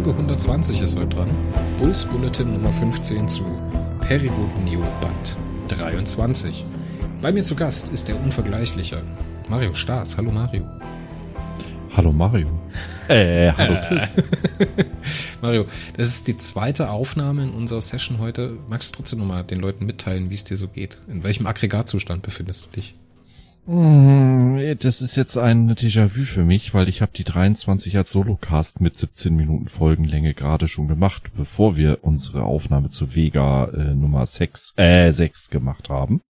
Folge 120 ist heute dran. Bulls Bulletin Nummer 15 zu Period Neo Band 23. Bei mir zu Gast ist der unvergleichliche Mario Staas. Hallo Mario. Hallo Mario. Äh, hallo Chris. Mario, das ist die zweite Aufnahme in unserer Session heute. Magst du trotzdem nochmal den Leuten mitteilen, wie es dir so geht? In welchem Aggregatzustand befindest du dich? Hm, das ist jetzt ein Déjà-vu für mich, weil ich habe die 23 als Solocast mit 17 Minuten Folgenlänge gerade schon gemacht, bevor wir unsere Aufnahme zu Vega äh, Nummer 6, äh, 6 gemacht haben.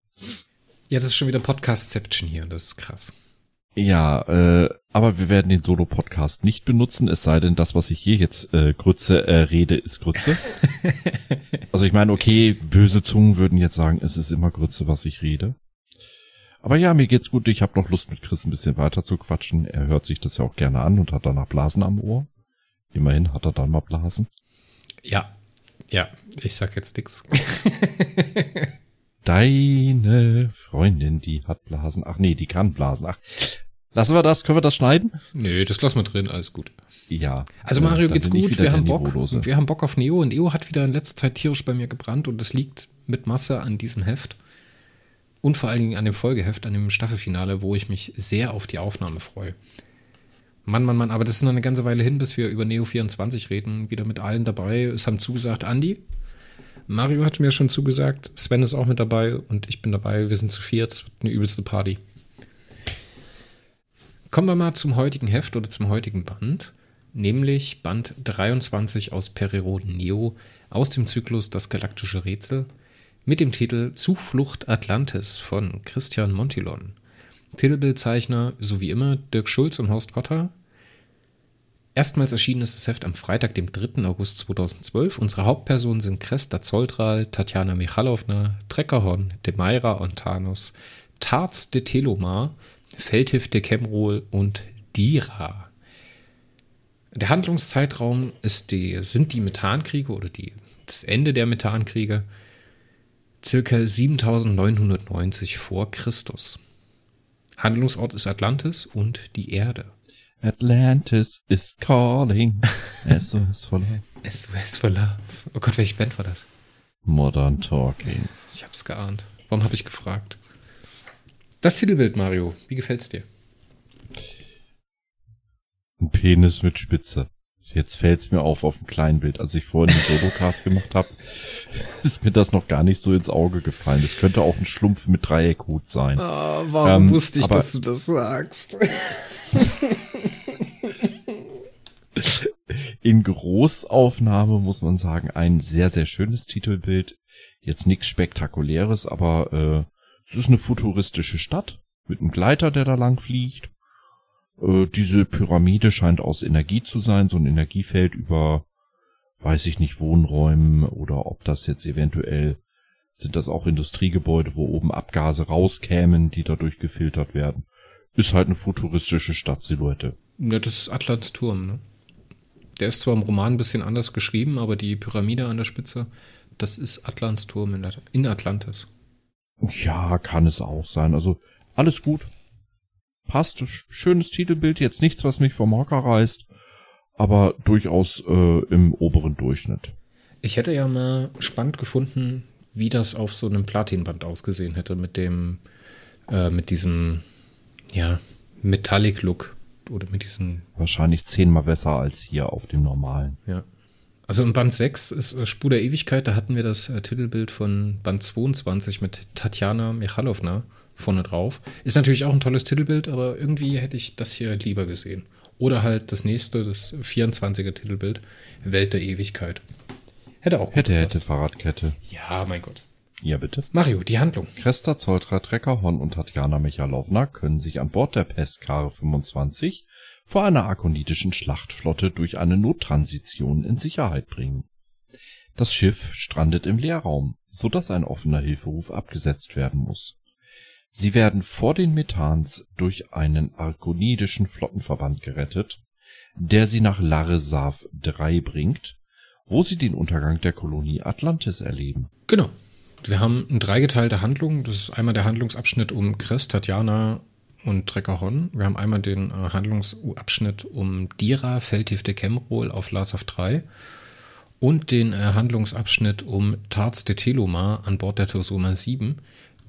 Ja, das ist schon wieder Podcastception hier, das ist krass. Ja, äh, aber wir werden den Solo-Podcast nicht benutzen, es sei denn, das, was ich hier jetzt äh, Grütze äh, rede, ist Grütze. also ich meine, okay, böse Zungen würden jetzt sagen, es ist immer Grütze, was ich rede. Aber ja, mir geht's gut. Ich habe noch Lust, mit Chris ein bisschen weiter zu quatschen. Er hört sich das ja auch gerne an und hat danach Blasen am Ohr. Immerhin hat er dann mal Blasen. Ja, ja, ich sag jetzt nix. Deine Freundin, die hat Blasen. Ach nee, die kann Blasen. Ach, lassen wir das? Können wir das schneiden? Nö, das lassen wir drin, alles gut. Ja. Also Mario geht's gut, wir haben Bock. Wir haben Bock auf Neo und Neo hat wieder in letzter Zeit tierisch bei mir gebrannt und das liegt mit Masse an diesem Heft. Und vor allen Dingen an dem Folgeheft, an dem Staffelfinale, wo ich mich sehr auf die Aufnahme freue. Mann, Mann, Mann, aber das ist noch eine ganze Weile hin, bis wir über Neo 24 reden. Wieder mit allen dabei. Es haben zugesagt Andi. Mario hat mir schon zugesagt. Sven ist auch mit dabei und ich bin dabei. Wir sind zu viert. Eine übelste Party. Kommen wir mal zum heutigen Heft oder zum heutigen Band, nämlich Band 23 aus Periroden Neo aus dem Zyklus Das galaktische Rätsel mit dem Titel Zuflucht Atlantis von Christian Montilon. Titelbildzeichner, so wie immer, Dirk Schulz und Horst Kotter. Erstmals erschienen ist das Heft am Freitag, dem 3. August 2012. Unsere Hauptpersonen sind Kresta Zoldral, Tatjana Michalowna, Treckerhorn, Demaira Ontanos, Tarz de Telomar, Feldhif de Kemrol und Dira. Der Handlungszeitraum ist die, sind die Methankriege oder die, das Ende der Methankriege circa 7990 vor Christus. Handlungsort ist Atlantis und die Erde. Atlantis is calling. SOS for Love. SOS for Love. Oh Gott, welche Band war das? Modern Talking. Ich hab's geahnt. Warum habe ich gefragt? Das Titelbild, Mario. Wie gefällt's dir? Ein Penis mit Spitze. Jetzt fällt's mir auf auf dem kleinen Bild. Als ich vorhin den Solocast gemacht habe, ist mir das noch gar nicht so ins Auge gefallen. Das könnte auch ein Schlumpf mit Dreieckhut sein. Oh, warum Ähm, wusste ich, aber- dass du das sagst? In Großaufnahme muss man sagen, ein sehr, sehr schönes Titelbild. Jetzt nichts Spektakuläres, aber äh, es ist eine futuristische Stadt mit einem Gleiter, der da lang fliegt. Äh, diese Pyramide scheint aus Energie zu sein, so ein Energiefeld über, weiß ich nicht, Wohnräumen oder ob das jetzt eventuell sind das auch Industriegebäude, wo oben Abgase rauskämen, die dadurch gefiltert werden. Ist halt eine futuristische Stadtsilhouette. Ja, das ist Atlants Turm, ne? Der ist zwar im Roman ein bisschen anders geschrieben, aber die Pyramide an der Spitze, das ist Atlants Turm in, At in Atlantis. Ja, kann es auch sein. Also alles gut. Passt. Sch- Schönes Titelbild. Jetzt nichts, was mich vom Hocker reißt. Aber durchaus äh, im oberen Durchschnitt. Ich hätte ja mal spannend gefunden, wie das auf so einem Platinband ausgesehen hätte mit dem, äh, mit diesem, ja, Metallic-Look oder mit diesem, Wahrscheinlich zehnmal besser als hier auf dem normalen. ja. Also im Band 6 ist äh, Spur der Ewigkeit, da hatten wir das äh, Titelbild von Band 22 mit Tatjana Michalowna vorne drauf. Ist natürlich auch ein tolles Titelbild, aber irgendwie hätte ich das hier lieber gesehen. Oder halt das nächste, das 24er Titelbild, Welt der Ewigkeit. Hätte auch gut Hätte, gepasst. hätte Fahrradkette. Ja, mein Gott. Ja, bitte. Mario, die Handlung. Kresta, Zoltra, Treckerhorn und Tatjana Michalowna können sich an Bord der Pestkare 25 vor einer akonitischen Schlachtflotte durch eine Nottransition in Sicherheit bringen. Das Schiff strandet im Leerraum, so dass ein offener Hilferuf abgesetzt werden muss. Sie werden vor den Methans durch einen arkonidischen Flottenverband gerettet, der sie nach Larresav 3 bringt, wo sie den Untergang der Kolonie Atlantis erleben. Genau. Wir haben eine dreigeteilte Handlung. Das ist einmal der Handlungsabschnitt um Chris, Tatjana und Trecker Horn. Wir haben einmal den äh, Handlungsabschnitt um Dira, Feldhifte Kemrol auf Lasav 3 und den äh, Handlungsabschnitt um Tarz de Telomar an Bord der Tosoma 7,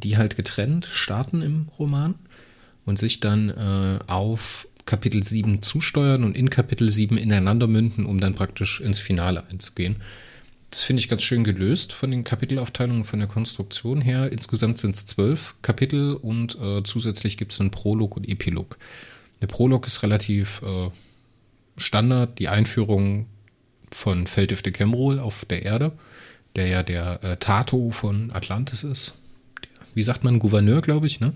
die halt getrennt starten im Roman und sich dann äh, auf Kapitel 7 zusteuern und in Kapitel 7 ineinander münden, um dann praktisch ins Finale einzugehen. Das finde ich ganz schön gelöst von den Kapitelaufteilungen, von der Konstruktion her. Insgesamt sind es zwölf Kapitel und äh, zusätzlich gibt es einen Prolog und Epilog. Der Prolog ist relativ äh, Standard, die Einführung von Feldhifte Kemrol auf der Erde, der ja der äh, Tato von Atlantis ist. Wie sagt man, Gouverneur, glaube ich, ne?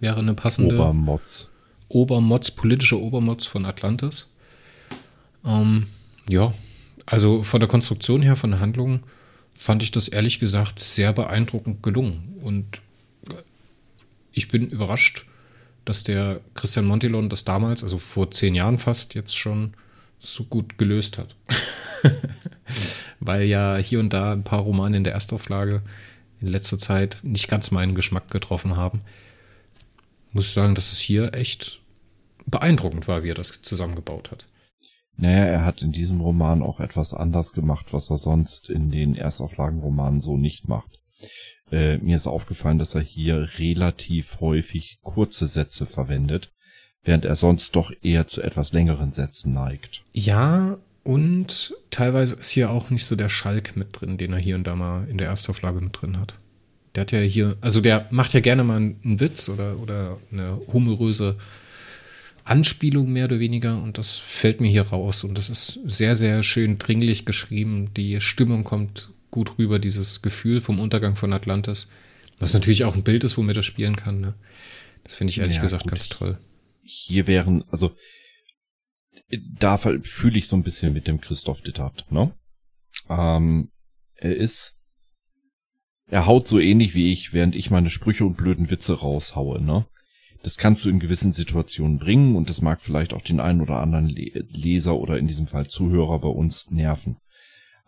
Wäre eine passende. Obermotz. Obermotz, politische Obermotz von Atlantis. Ähm, ja, also von der Konstruktion her, von der Handlung, fand ich das ehrlich gesagt sehr beeindruckend gelungen. Und ich bin überrascht, dass der Christian Montilon das damals, also vor zehn Jahren fast, jetzt schon so gut gelöst hat. Weil ja hier und da ein paar Romane in der Erstauflage in letzter Zeit nicht ganz meinen Geschmack getroffen haben. Muss ich sagen, dass es hier echt beeindruckend war, wie er das zusammengebaut hat. Naja, er hat in diesem Roman auch etwas anders gemacht, was er sonst in den Erstauflagenromanen so nicht macht. Äh, mir ist aufgefallen, dass er hier relativ häufig kurze Sätze verwendet, während er sonst doch eher zu etwas längeren Sätzen neigt. Ja, und teilweise ist hier auch nicht so der Schalk mit drin, den er hier und da mal in der Erstauflage mit drin hat. Der hat ja hier, also der macht ja gerne mal einen Witz oder, oder eine humoröse Anspielung mehr oder weniger und das fällt mir hier raus und das ist sehr, sehr schön dringlich geschrieben. Die Stimmung kommt gut rüber, dieses Gefühl vom Untergang von Atlantis, was natürlich auch ein Bild ist, womit er spielen kann. Ne? Das finde ich ehrlich ja, gesagt gut. ganz toll. Hier wären, also da fühle ich so ein bisschen mit dem Christoph Dittert, ne? Ähm, er ist, er haut so ähnlich wie ich, während ich meine Sprüche und blöden Witze raushaue, ne? Das kannst du in gewissen Situationen bringen und das mag vielleicht auch den einen oder anderen Leser oder in diesem Fall Zuhörer bei uns nerven.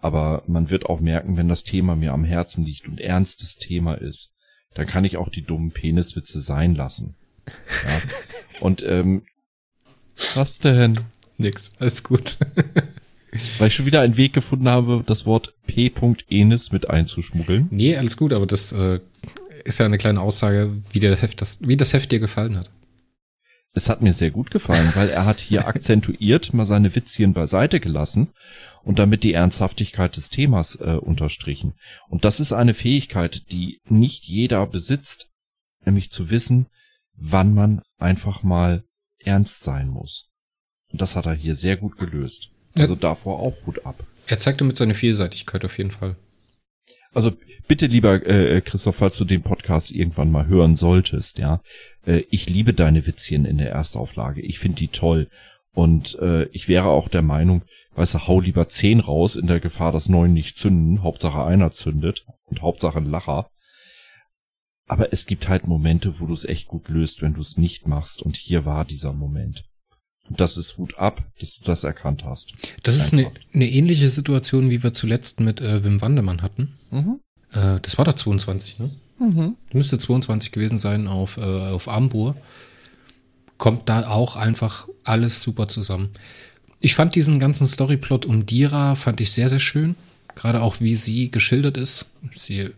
Aber man wird auch merken, wenn das Thema mir am Herzen liegt und ernstes Thema ist, dann kann ich auch die dummen Peniswitze sein lassen. Ja. Und ähm, was denn? Nix, alles gut. Weil ich schon wieder einen Weg gefunden habe, das Wort P. Enis mit einzuschmuggeln. Nee, alles gut, aber das äh, ist ja eine kleine Aussage, wie, der Heft das, wie das Heft dir gefallen hat. Es hat mir sehr gut gefallen, weil er hat hier akzentuiert mal seine Witzchen beiseite gelassen und damit die Ernsthaftigkeit des Themas äh, unterstrichen. Und das ist eine Fähigkeit, die nicht jeder besitzt, nämlich zu wissen, wann man einfach mal ernst sein muss. Und das hat er hier sehr gut gelöst. Also ja. davor auch Hut ab. Er zeigt damit seine Vielseitigkeit auf jeden Fall. Also bitte lieber äh, Christoph, falls du den Podcast irgendwann mal hören solltest, ja, äh, ich liebe deine Witzchen in der Erstauflage. Ich finde die toll. Und äh, ich wäre auch der Meinung, weißt du, hau lieber zehn raus in der Gefahr, dass neun nicht zünden. Hauptsache einer zündet und Hauptsache ein Lacher. Aber es gibt halt Momente, wo du es echt gut löst, wenn du es nicht machst. Und hier war dieser Moment. Das ist Hut ab, dass du das erkannt hast. Das ist eine, eine ähnliche Situation, wie wir zuletzt mit äh, Wim Wandermann hatten. Mhm. Äh, das war doch 22, ne? Mhm. Müsste 22 gewesen sein auf, äh, auf Ambur. Kommt da auch einfach alles super zusammen. Ich fand diesen ganzen Storyplot um Dira, fand ich sehr, sehr schön. Gerade auch, wie sie geschildert ist. Sie,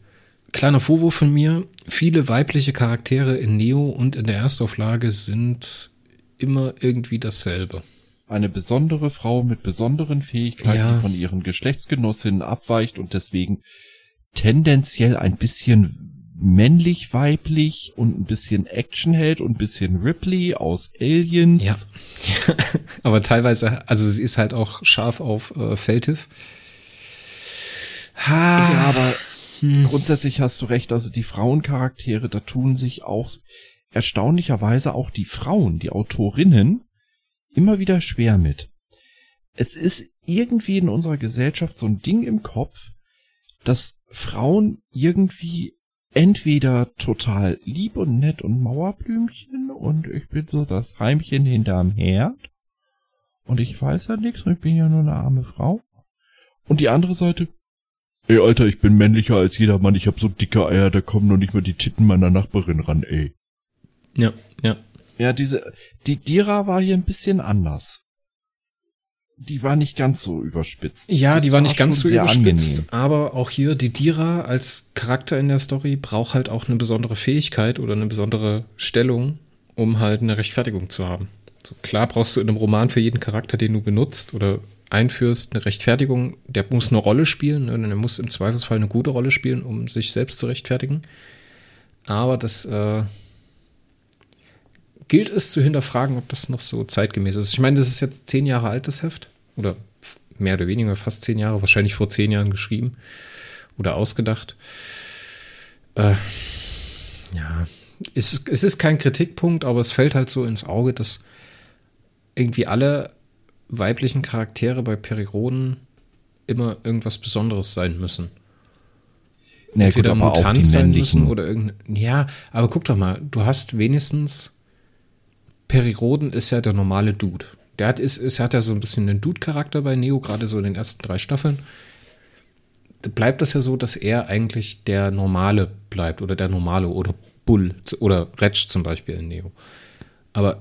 kleiner Vorwurf von mir, viele weibliche Charaktere in Neo und in der Erstauflage sind immer irgendwie dasselbe. Eine besondere Frau mit besonderen Fähigkeiten ja. von ihren Geschlechtsgenossinnen abweicht und deswegen tendenziell ein bisschen männlich, weiblich und ein bisschen Actionheld und ein bisschen Ripley aus Aliens. Ja. Aber teilweise, also sie ist halt auch scharf auf äh, Feltiv. Ha. Ja, aber hm. grundsätzlich hast du recht, also die Frauencharaktere, da tun sich auch erstaunlicherweise auch die Frauen, die Autorinnen, immer wieder schwer mit. Es ist irgendwie in unserer Gesellschaft so ein Ding im Kopf, dass Frauen irgendwie entweder total lieb und nett und Mauerblümchen und ich bin so das Heimchen hinterm Herd und ich weiß ja nichts und ich bin ja nur eine arme Frau. Und die andere Seite, ey Alter, ich bin männlicher als jeder Mann, ich hab so dicke Eier, da kommen noch nicht mal die Titten meiner Nachbarin ran, ey. Ja, ja. Ja, diese, die Dira war hier ein bisschen anders. Die war nicht ganz so überspitzt. Ja, das die war nicht ganz so überspitzt, angenehm. aber auch hier die Dira als Charakter in der Story braucht halt auch eine besondere Fähigkeit oder eine besondere Stellung, um halt eine Rechtfertigung zu haben. So, klar brauchst du in einem Roman für jeden Charakter, den du benutzt oder einführst, eine Rechtfertigung. Der muss eine Rolle spielen ne? und er muss im Zweifelsfall eine gute Rolle spielen, um sich selbst zu rechtfertigen. Aber das äh, gilt es zu hinterfragen, ob das noch so zeitgemäß ist. Ich meine, das ist jetzt zehn Jahre altes Heft oder mehr oder weniger fast zehn Jahre, wahrscheinlich vor zehn Jahren geschrieben oder ausgedacht. Äh, ja, es, es ist kein Kritikpunkt, aber es fällt halt so ins Auge, dass irgendwie alle weiblichen Charaktere bei Periroden immer irgendwas Besonderes sein müssen. Na Entweder gut, Mutant sein müssen oder irgendein. Ja, aber guck doch mal, du hast wenigstens. Periroden ist ja der normale Dude. Der hat, ist, ist, hat ja so ein bisschen einen Dude-Charakter bei Neo, gerade so in den ersten drei Staffeln. Da bleibt das ja so, dass er eigentlich der Normale bleibt oder der Normale oder Bull oder Retsch zum Beispiel in Neo. Aber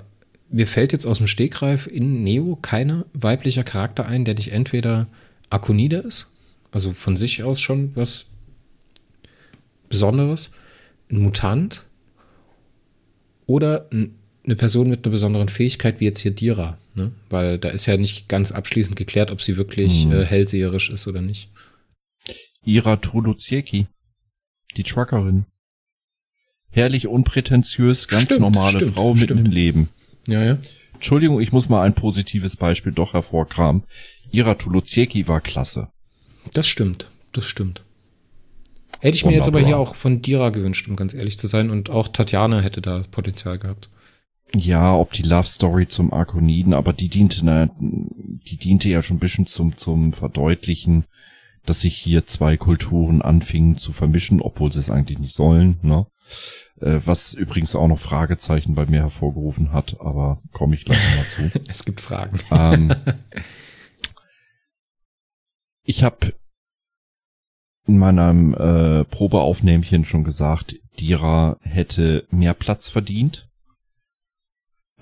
mir fällt jetzt aus dem Stegreif in Neo kein weiblicher Charakter ein, der nicht entweder Akonide ist, also von sich aus schon was Besonderes, ein Mutant oder ein, eine Person mit einer besonderen Fähigkeit, wie jetzt hier Dira. Ne? Weil da ist ja nicht ganz abschließend geklärt, ob sie wirklich Hm. äh, hellseherisch ist oder nicht. Ira Toluziecki, die Truckerin. Herrlich unprätentiös, ganz Stimmt, normale stimmt, Frau mitten stimmt. im Leben. Ja, ja. Entschuldigung, ich muss mal ein positives Beispiel doch hervorkramen. Ira Toluziecki war klasse. Das stimmt. Das stimmt. Hätte ich mir jetzt aber Wunderbar. hier auch von Dira gewünscht, um ganz ehrlich zu sein. Und auch Tatjana hätte da Potenzial gehabt. Ja, ob die Love Story zum Arkoniden, aber die diente, na, die diente ja schon ein bisschen zum, zum Verdeutlichen, dass sich hier zwei Kulturen anfingen zu vermischen, obwohl sie es eigentlich nicht sollen, ne? Äh, Was übrigens auch noch Fragezeichen bei mir hervorgerufen hat, aber komme ich gleich noch dazu. Es gibt Fragen. ähm, ich habe in meinem äh, Probeaufnähmchen schon gesagt, Dira hätte mehr Platz verdient.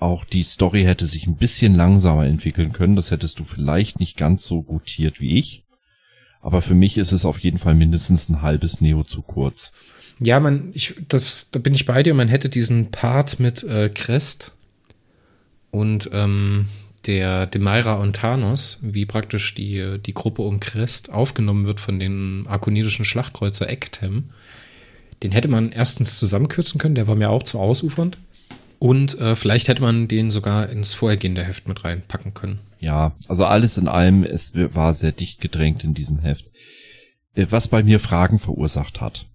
Auch die Story hätte sich ein bisschen langsamer entwickeln können. Das hättest du vielleicht nicht ganz so gutiert wie ich. Aber für mich ist es auf jeden Fall mindestens ein halbes Neo zu kurz. Ja, man, ich, das, da bin ich bei dir. Man hätte diesen Part mit äh, Crest und ähm, der Demaira und Thanos, wie praktisch die, die Gruppe um Crest aufgenommen wird von den arkonidischen Schlachtkreuzer Ektem. Den hätte man erstens zusammenkürzen können, der war mir auch zu ausufernd. Und äh, vielleicht hätte man den sogar ins vorhergehende Heft mit reinpacken können. Ja, also alles in allem, es war sehr dicht gedrängt in diesem Heft. Äh, Was bei mir Fragen verursacht hat.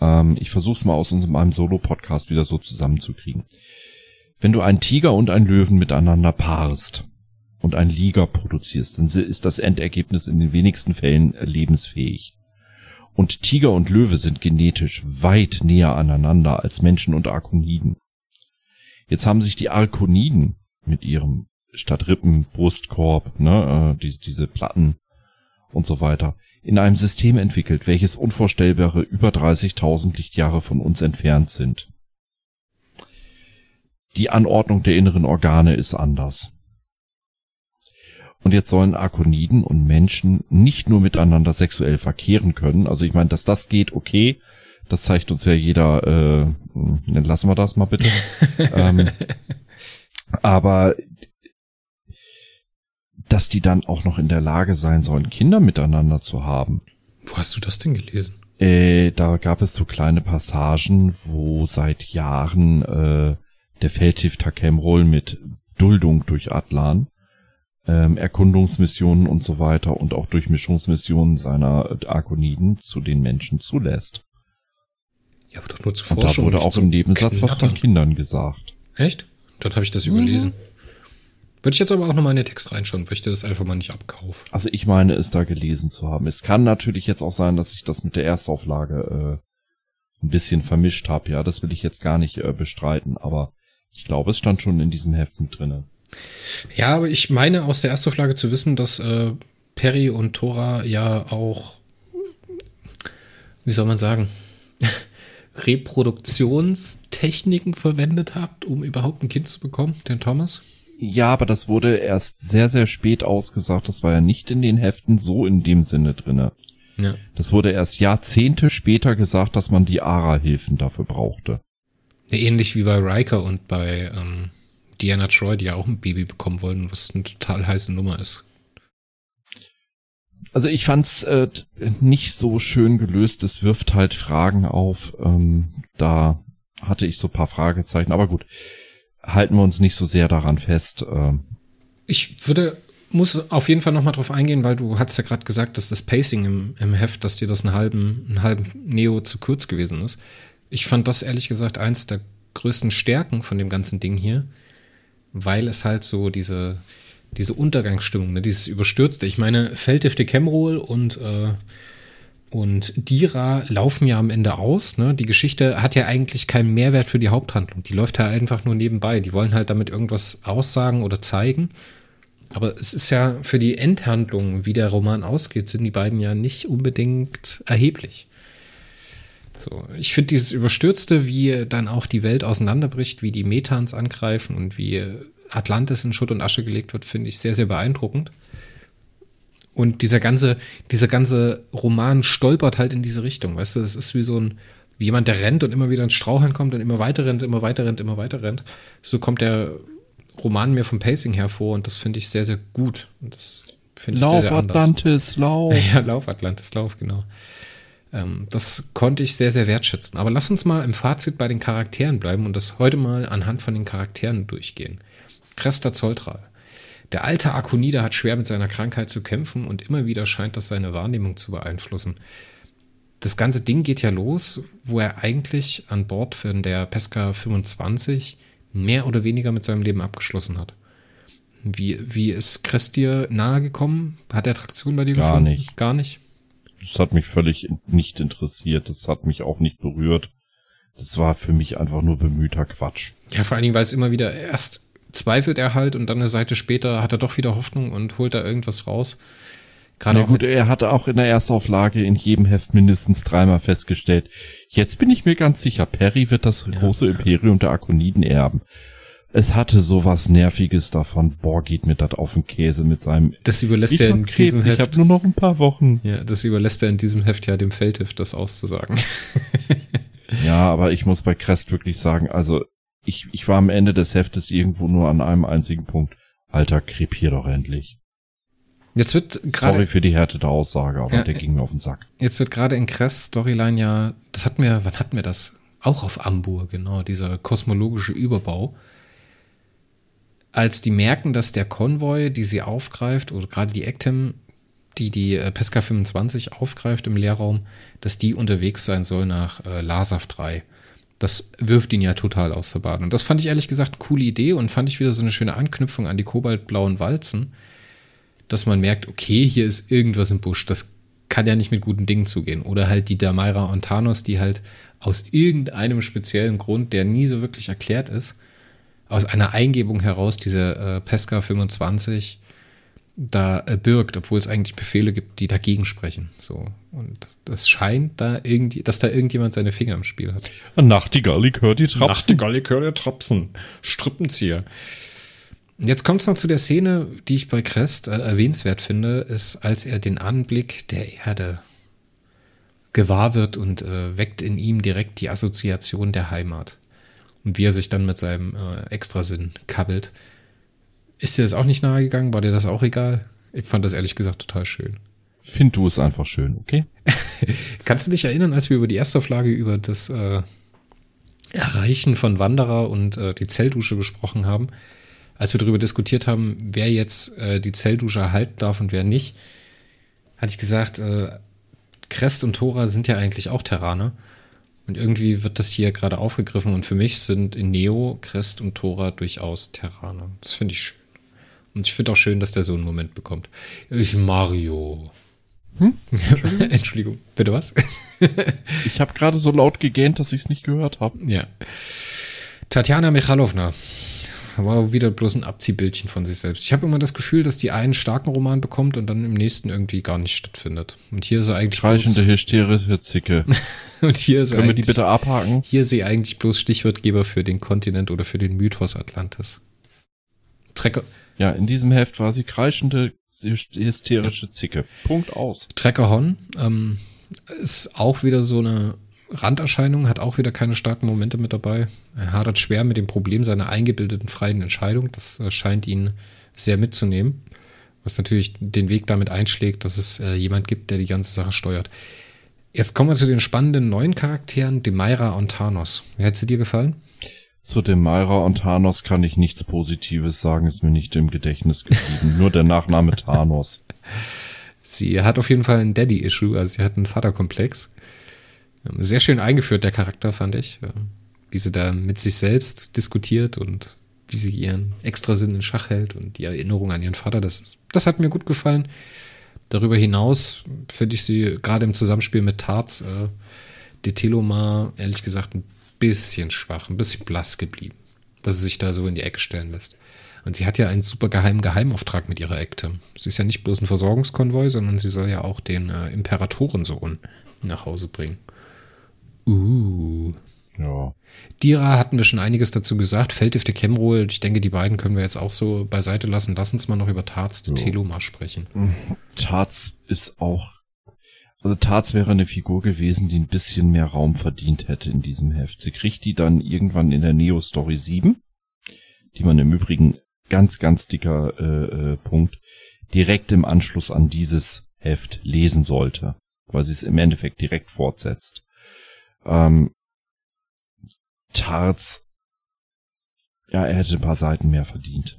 Ähm, ich versuche es mal aus unserem Solo-Podcast wieder so zusammenzukriegen. Wenn du einen Tiger und einen Löwen miteinander paarst und einen Liga produzierst, dann ist das Endergebnis in den wenigsten Fällen äh, lebensfähig. Und Tiger und Löwe sind genetisch weit näher aneinander als Menschen und Arkoniden. Jetzt haben sich die Arkoniden mit ihrem statt Rippen, Brustkorb, ne, äh, die, diese Platten und so weiter, in einem System entwickelt, welches unvorstellbare über 30.000 Lichtjahre von uns entfernt sind. Die Anordnung der inneren Organe ist anders. Und jetzt sollen Arkoniden und Menschen nicht nur miteinander sexuell verkehren können. Also ich meine, dass das geht, okay. Das zeigt uns ja jeder, äh, dann lassen wir das mal bitte. ähm, aber dass die dann auch noch in der Lage sein sollen, Kinder miteinander zu haben. Wo hast du das denn gelesen? Äh, da gab es so kleine Passagen, wo seit Jahren äh, der Feldtief Takemrol mit Duldung durch Atlan, ähm, Erkundungsmissionen und so weiter und auch Durchmischungsmissionen seiner Arkoniden zu den Menschen zulässt. Ja, aber doch nur zur Und da Forschung. wurde auch zum im Nebensatz was von Kindern gesagt. Echt? Dann habe ich das überlesen. Würde ich jetzt aber auch nochmal in den Text reinschauen, weil ich das einfach mal nicht abkaufe. Also ich meine, es da gelesen zu haben. Es kann natürlich jetzt auch sein, dass ich das mit der Erstauflage äh, ein bisschen vermischt habe. Ja, das will ich jetzt gar nicht äh, bestreiten, aber ich glaube, es stand schon in diesem Heft mit drinne. Ja, aber ich meine aus der Erstauflage zu wissen, dass äh, Perry und Thora ja auch, wie soll man sagen, Reproduktionstechniken verwendet habt, um überhaupt ein Kind zu bekommen, den Thomas? Ja, aber das wurde erst sehr, sehr spät ausgesagt. Das war ja nicht in den Heften so in dem Sinne drinne. Ja. Das wurde erst Jahrzehnte später gesagt, dass man die ARA-Hilfen dafür brauchte. Ja, ähnlich wie bei Riker und bei ähm, Diana Troy, die ja auch ein Baby bekommen wollen, was eine total heiße Nummer ist. Also ich fand's äh, nicht so schön gelöst. Es wirft halt Fragen auf. Ähm, da hatte ich so paar Fragezeichen. Aber gut, halten wir uns nicht so sehr daran fest. Ähm. Ich würde muss auf jeden Fall noch mal drauf eingehen, weil du hast ja gerade gesagt, dass das Pacing im, im Heft, dass dir das einen halben, einen halben Neo zu kurz gewesen ist. Ich fand das ehrlich gesagt eins der größten Stärken von dem ganzen Ding hier, weil es halt so diese, diese Untergangsstimmung, ne, dieses Überstürzte. Ich meine, Feldhifte Kemrol und, äh, und Dira laufen ja am Ende aus. Ne? Die Geschichte hat ja eigentlich keinen Mehrwert für die Haupthandlung. Die läuft ja einfach nur nebenbei. Die wollen halt damit irgendwas aussagen oder zeigen. Aber es ist ja für die Endhandlung, wie der Roman ausgeht, sind die beiden ja nicht unbedingt erheblich. So, ich finde dieses Überstürzte, wie dann auch die Welt auseinanderbricht, wie die Metans angreifen und wie Atlantis in Schutt und Asche gelegt wird, finde ich sehr, sehr beeindruckend. Und dieser ganze, dieser ganze Roman stolpert halt in diese Richtung, weißt du, es ist wie so ein, wie jemand, der rennt und immer wieder ins Straucheln kommt und immer weiter rennt, immer weiter rennt, immer weiter rennt. So kommt der Roman mir vom Pacing her vor und das finde ich sehr, sehr gut. Und das finde ich Lauf sehr, sehr Atlantis, Lauf. Ja, Lauf Atlantis, Lauf, genau. Ähm, das konnte ich sehr, sehr wertschätzen. Aber lass uns mal im Fazit bei den Charakteren bleiben und das heute mal anhand von den Charakteren durchgehen. Cresta Zoltral. Der alte Akonida hat schwer mit seiner Krankheit zu kämpfen und immer wieder scheint das seine Wahrnehmung zu beeinflussen. Das ganze Ding geht ja los, wo er eigentlich an Bord von der Pesca 25 mehr oder weniger mit seinem Leben abgeschlossen hat. Wie, wie ist Crest dir nahegekommen? Hat er Traktion bei dir Gar gefunden? nicht. Gar nicht. Das hat mich völlig nicht interessiert. Das hat mich auch nicht berührt. Das war für mich einfach nur bemühter Quatsch. Ja, vor allen Dingen, weil es immer wieder erst zweifelt er halt und dann eine Seite später hat er doch wieder Hoffnung und holt da irgendwas raus. Gerade Na gut, er hatte auch in der Erstauflage in jedem Heft mindestens dreimal festgestellt. Jetzt bin ich mir ganz sicher, Perry wird das Ja. große Imperium der Akoniden erben. Es hatte sowas Nerviges davon. Boah, geht mir das auf den Käse mit seinem das überlässt Ich er in Krebs, diesem ich Heft. habe nur noch ein paar Wochen. Ja, das überlässt er in diesem Heft ja dem Feldhift, das auszusagen. Ja, aber ich muss bei Crest wirklich sagen, also ich, ich war am Ende des Heftes irgendwo nur an einem einzigen Punkt. Alter, krepier doch endlich. Jetzt wird Sorry gerade für die Härte der Aussage, aber Ja, der ging mir auf den Sack. jetzt wird gerade in Crest Storyline ja, das hatten wir, wann hatten wir das? Auch auf Ambur, genau, dieser kosmologische Überbau. Als die merken, dass der Konvoi, die sie aufgreift, oder gerade die Actem, die die äh, Pesca 25 aufgreift im Leerraum, dass die unterwegs sein soll nach äh, Lasav 3. Das wirft ihn ja total aus der Bahn. Und das fand ich ehrlich gesagt eine coole Idee und fand ich wieder so eine schöne Anknüpfung an die kobaltblauen Walzen, dass man merkt, okay, hier ist irgendwas im Busch. Das kann ja nicht mit guten Dingen zugehen. Oder halt die Damaira und Thanos, die halt aus irgendeinem speziellen Grund, der nie so wirklich erklärt ist, aus einer Eingebung heraus diese äh, Pesca 25 da äh, birgt, obwohl es eigentlich Befehle gibt, die dagegen sprechen. So. Und das scheint da irgendwie, dass da irgendjemand seine Finger im Spiel hat. Nachtigall, ich hör die Trapsen. Nachtigall, ich höre der Trapsen. Strippenzieher. Jetzt kommt es noch zu der Szene, die ich bei Crest äh, erwähnenswert finde, ist, als er den Anblick der Erde gewahr wird und äh, weckt in ihm direkt die Assoziation der Heimat. Und wie er sich dann mit seinem äh, Extrasinn kabbelt. Ist dir das auch nicht nahegegangen? War dir das auch egal? Ich fand das ehrlich gesagt total schön. Find du es einfach schön, okay? Kannst du dich erinnern, als wir über die Erstauflage über das äh, Erreichen von Wanderer und äh, die Zelldusche besprochen haben, als wir darüber diskutiert haben, wer jetzt äh, die Zelldusche erhalten darf und wer nicht, hatte ich gesagt, äh, Crest und Tora sind ja eigentlich auch Terraner. Und irgendwie wird das hier gerade aufgegriffen und für mich sind in Neo, Crest und Tora durchaus Terraner. Das finde ich schön. Und ich finde auch schön, dass der so einen Moment bekommt. Ich Mario. Hm? Entschuldigung. Bitte was? Ich habe gerade so laut gegähnt, dass ich es nicht gehört habe. Ja. Tatjana Michalowna. war wieder bloß ein Abziehbildchen von sich selbst. Ich habe immer das Gefühl, dass die einen starken Roman bekommt und dann im nächsten irgendwie gar nicht stattfindet. Und hier ist er eigentlich Kreischende hysterische Zicke. und hier ist Können wir die bitte abhaken? Hier ist sie eigentlich bloß Stichwortgeber für den Kontinent oder für den Mythos Atlantis. Trecker, Ja, in diesem Heft war sie kreischende hysterische Zicke. Punkt aus. Trecker Hon ähm, ist auch wieder so eine Randerscheinung, hat auch wieder keine starken Momente mit dabei. Er hadert schwer mit dem Problem seiner eingebildeten freien Entscheidung. Das äh, scheint ihn sehr mitzunehmen. Was natürlich den Weg damit einschlägt, dass es äh, jemand gibt, der die ganze Sache steuert. Jetzt kommen wir zu den spannenden neuen Charakteren, Demaira und Thanos. Wie hat sie dir gefallen? Zu dem Myra und Thanos kann ich nichts Positives sagen, ist mir nicht im Gedächtnis geblieben. Nur der Nachname Thanos. Sie hat auf jeden Fall ein Daddy-Issue, also sie hat einen Vaterkomplex. Ähm, Sehr schön eingeführt, der Charakter, fand ich. Ähm, Wie sie da mit sich selbst diskutiert und wie sie ihren Extrasinn in Schach hält und die Erinnerung an ihren Vater, das, das hat mir gut gefallen. Darüber hinaus finde ich sie gerade im Zusammenspiel mit Tarz, äh, de Telomar, ehrlich gesagt, ein bisschen schwach, ein bisschen blass geblieben, dass sie sich da so in die Ecke stellen lässt. Und sie hat ja einen super geheimen Geheimauftrag mit ihrer Ekte. Sie ist ja nicht bloß ein Versorgungskonvoi, sondern sie soll ja auch den äh, Imperatorensohn nach Hause bringen. Uh. Ja. Dira hatten wir schon einiges dazu gesagt. Feldhifte Kemrol, ich denke, die beiden können wir jetzt auch so beiseite lassen. Lass uns mal noch über Tarz de So. Telomar sprechen. Taz ist auch, also Taz wäre eine Figur gewesen, die ein bisschen mehr Raum verdient hätte in diesem Heft. Sie kriegt die dann irgendwann in der Neo Story 7, die man im Übrigen ganz, ganz dicker äh, äh, Punkt direkt im Anschluss an dieses Heft lesen sollte, weil sie es im Endeffekt direkt fortsetzt. Ähm, Tarz, ja, er hätte ein paar Seiten mehr verdient.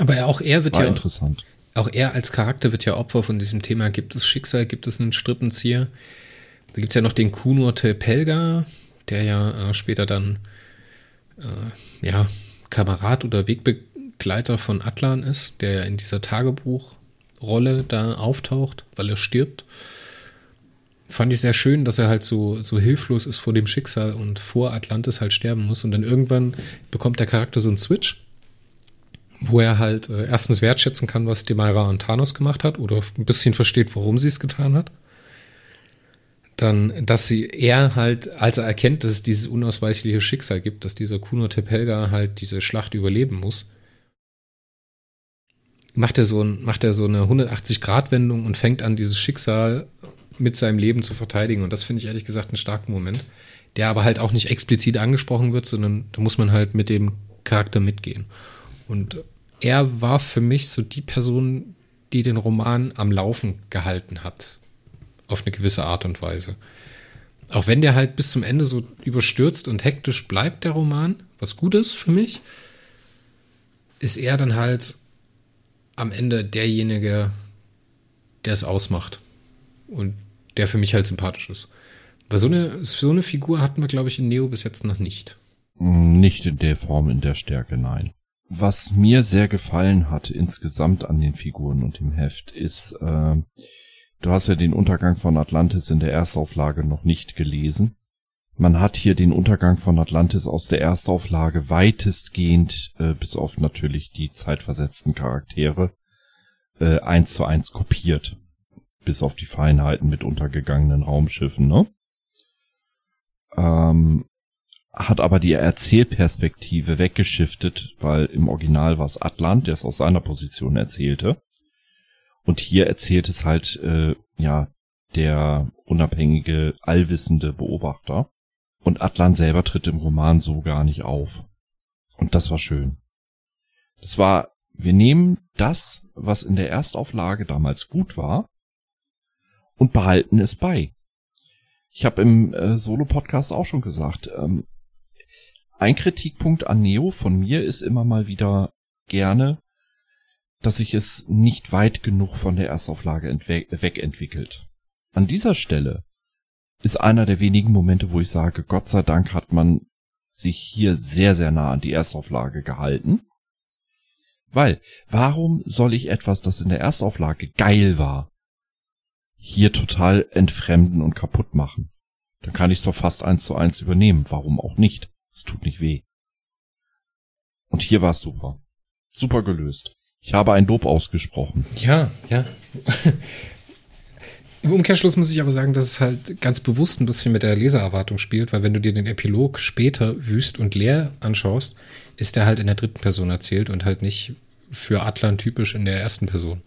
Aber er, auch er wird War ja, interessant. Auch er als Charakter wird ja Opfer von diesem Thema. Gibt es Schicksal, gibt es einen Strippenzieher? Da gibt's ja noch den Kunur Telpelga, der ja äh, später dann äh, ja, Kamerad oder Wegbegleiter von Atlan ist, der ja in dieser Tagebuchrolle da auftaucht, weil er stirbt. Fand ich sehr schön, dass er halt so, so hilflos ist vor dem Schicksal und vor Atlantis halt sterben muss. Und dann irgendwann bekommt der Charakter so einen Switch, wo er halt äh, erstens wertschätzen kann, was Demaira und Thanos gemacht hat oder ein bisschen versteht, warum sie es getan hat. Dann, dass sie er halt, als er erkennt, dass es dieses unausweichliche Schicksal gibt, dass dieser Kuno Tepelga halt diese Schlacht überleben muss, macht er so, ein, macht er so eine 180-Grad-Wendung und fängt an, dieses Schicksal mit seinem Leben zu verteidigen. Und das finde ich ehrlich gesagt einen starken Moment, der aber halt auch nicht explizit angesprochen wird, sondern da muss man halt mit dem Charakter mitgehen. Und er war für mich so die Person, die den Roman am Laufen gehalten hat. Auf eine gewisse Art und Weise. Auch wenn der halt bis zum Ende so überstürzt und hektisch bleibt, der Roman, was gut ist für mich, ist er dann halt am Ende derjenige, der es ausmacht. Und der für mich halt sympathisch ist. Weil so eine, so eine Figur hatten wir, glaube ich, in Neo bis jetzt noch nicht. Nicht in der Form, in der Stärke, nein. Was mir sehr gefallen hat insgesamt an den Figuren und dem Heft ist, äh, du hast ja den Untergang von Atlantis in der Erstauflage noch nicht gelesen. Man hat hier den Untergang von Atlantis aus der Erstauflage weitestgehend, äh, bis auf natürlich die zeitversetzten Charaktere, äh, eins zu eins kopiert. Bis auf die Feinheiten mit untergegangenen Raumschiffen, ne? Ähm, hat aber die Erzählperspektive weggeschiftet, weil im Original war es Atlant, der es aus seiner Position erzählte. Und hier erzählt es halt, äh, ja, der unabhängige, allwissende Beobachter. Und Atlan selber tritt im Roman so gar nicht auf. Und das war schön. Das war, wir nehmen das, was in der Erstauflage damals gut war, und behalten es bei. Ich habe im äh, Solo-Podcast auch schon gesagt, ähm, ein Kritikpunkt an Neo von mir ist immer mal wieder gerne, dass sich es nicht weit genug von der Erstauflage wegentwickelt. An dieser Stelle ist einer der wenigen Momente, wo ich sage, Gott sei Dank hat man sich hier sehr, sehr nah an die Erstauflage gehalten. Weil, warum soll ich etwas, das in der Erstauflage geil war, hier total entfremden und kaputt machen? Dann kann ich es doch fast eins zu eins übernehmen. Warum auch nicht? Es tut nicht weh. Und hier war es super. Super gelöst. Ich habe ein Lob ausgesprochen. Ja, ja. Im Umkehrschluss muss ich aber sagen, dass es halt ganz bewusst ein bisschen mit der Lesererwartung spielt, weil wenn du dir den Epilog später wüst und leer anschaust, ist der halt in der dritten Person erzählt und halt nicht für Atlan typisch in der ersten Person.